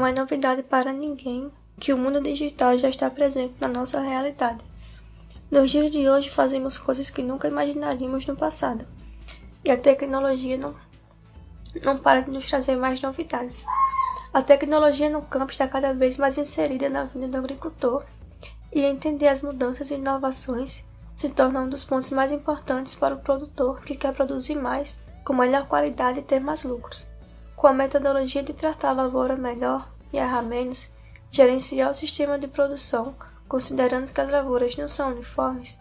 Não é novidade para ninguém que o mundo digital já está presente na nossa realidade. Nos dias de hoje fazemos coisas que nunca imaginaríamos no passado. E a tecnologia não, não para de nos trazer mais novidades. A tecnologia no campo está cada vez mais inserida na vida do agricultor e entender as mudanças e inovações se torna um dos pontos mais importantes para o produtor que quer produzir mais, com melhor qualidade e ter mais lucros. Com a metodologia de tratar a lavoura melhor e errar menos, gerenciar o sistema de produção, considerando que as lavouras não são uniformes,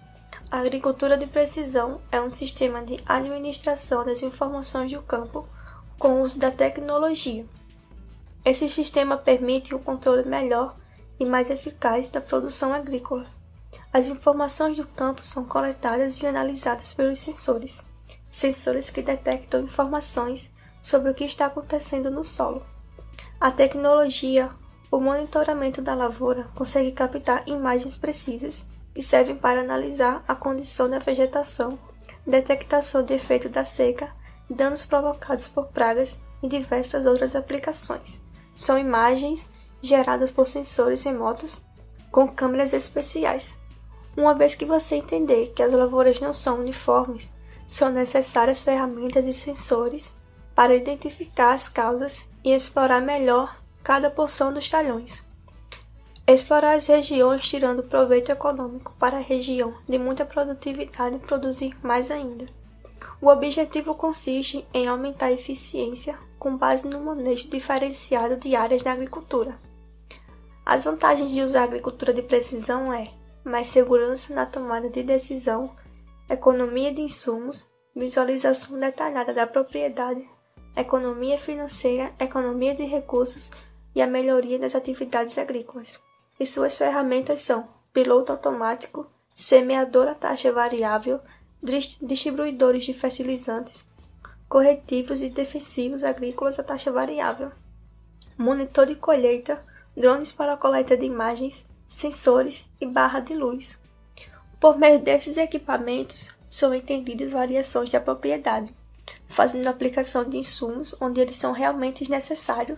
a agricultura de precisão é um sistema de administração das informações do campo com o uso da tecnologia. Esse sistema permite o controle melhor e mais eficaz da produção agrícola. As informações do campo são coletadas e analisadas pelos sensores, sensores que detectam informações sobre o que está acontecendo no solo. A tecnologia, o monitoramento da lavoura, consegue captar imagens precisas que servem para analisar a condição da vegetação, detectação de efeito da seca, danos provocados por pragas e diversas outras aplicações. São imagens geradas por sensores remotos com câmeras especiais. Uma vez que você entender que as lavouras não são uniformes, são necessárias ferramentas e sensores para identificar as causas e explorar melhor cada porção dos talhões. Explorar as regiões tirando proveito econômico para a região de muita produtividade e produzir mais ainda. O objetivo consiste em aumentar a eficiência com base no manejo diferenciado de áreas da agricultura. As vantagens de usar a agricultura de precisão é mais segurança na tomada de decisão, economia de insumos, visualização detalhada da propriedade, economia financeira, economia de recursos e a melhoria das atividades agrícolas. E suas ferramentas são piloto automático, semeador a taxa variável, distribuidores de fertilizantes, corretivos e defensivos agrícolas a taxa variável, monitor de colheita, drones para coleta de imagens, sensores e barra de luz. Por meio desses equipamentos, são entendidas variações da propriedade, fazendo a aplicação de insumos onde eles são realmente necessários,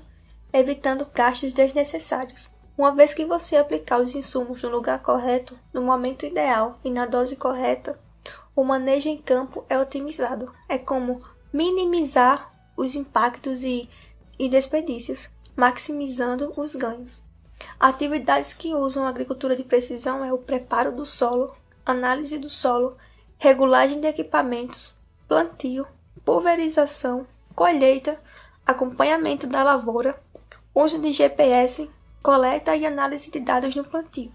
evitando gastos desnecessários. Uma vez que você aplicar os insumos no lugar correto, no momento ideal e na dose correta, o manejo em campo é otimizado. É como minimizar os impactos e, e desperdícios, maximizando os ganhos. Atividades que usam agricultura de precisão é o preparo do solo, análise do solo, regulagem de equipamentos, plantio, pulverização, colheita, acompanhamento da lavoura, uso de GPS, coleta e análise de dados no plantio.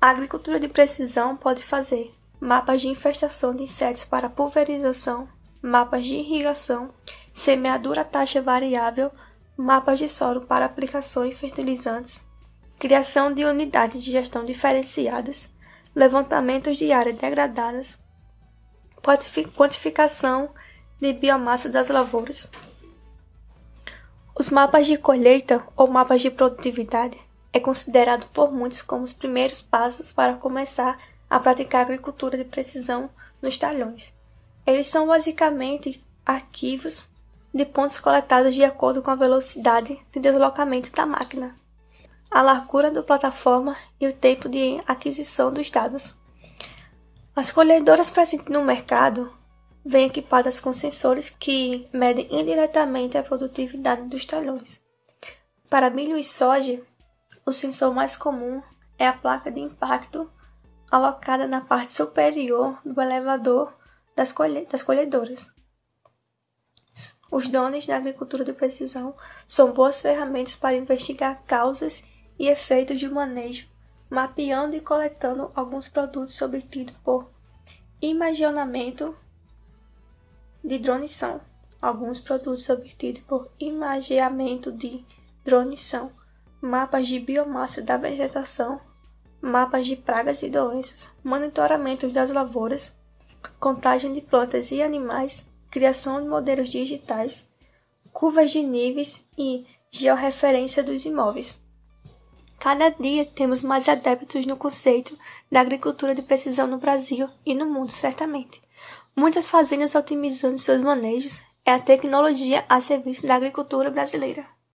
A agricultura de precisão pode fazer mapas de infestação de insetos para pulverização, mapas de irrigação, semeadura taxa variável, mapas de solo para aplicação em fertilizantes, criação de unidades de gestão diferenciadas, levantamentos de áreas degradadas, quantificação de biomassa das lavouras. Os mapas de colheita ou mapas de produtividade é considerado por muitos como os primeiros passos para começar a praticar agricultura de precisão nos talhões. Eles são basicamente arquivos de pontos coletados de acordo com a velocidade de deslocamento da máquina, a largura da plataforma e o tempo de aquisição dos dados. As colhedoras presentes no mercado vêm equipadas com sensores que medem indiretamente a produtividade dos talhões. Para milho e soja, o sensor mais comum é a placa de impacto alocada na parte superior do elevador das, colhe das colhedoras. Os drones da agricultura de precisão são boas ferramentas para investigar causas e efeitos de manejo, mapeando e coletando alguns produtos obtidos por imaginamento de drones são. Alguns produtos obtidos por imageamento de drones são mapas de biomassa da vegetação, mapas de pragas e doenças, monitoramentos das lavouras, contagem de plantas e animais, criação de modelos digitais, curvas de níveis e georreferência dos imóveis. Cada dia temos mais adeptos no conceito da agricultura de precisão no Brasil e no mundo, certamente. Muitas fazendas otimizando seus manejos é a tecnologia a serviço da agricultura brasileira.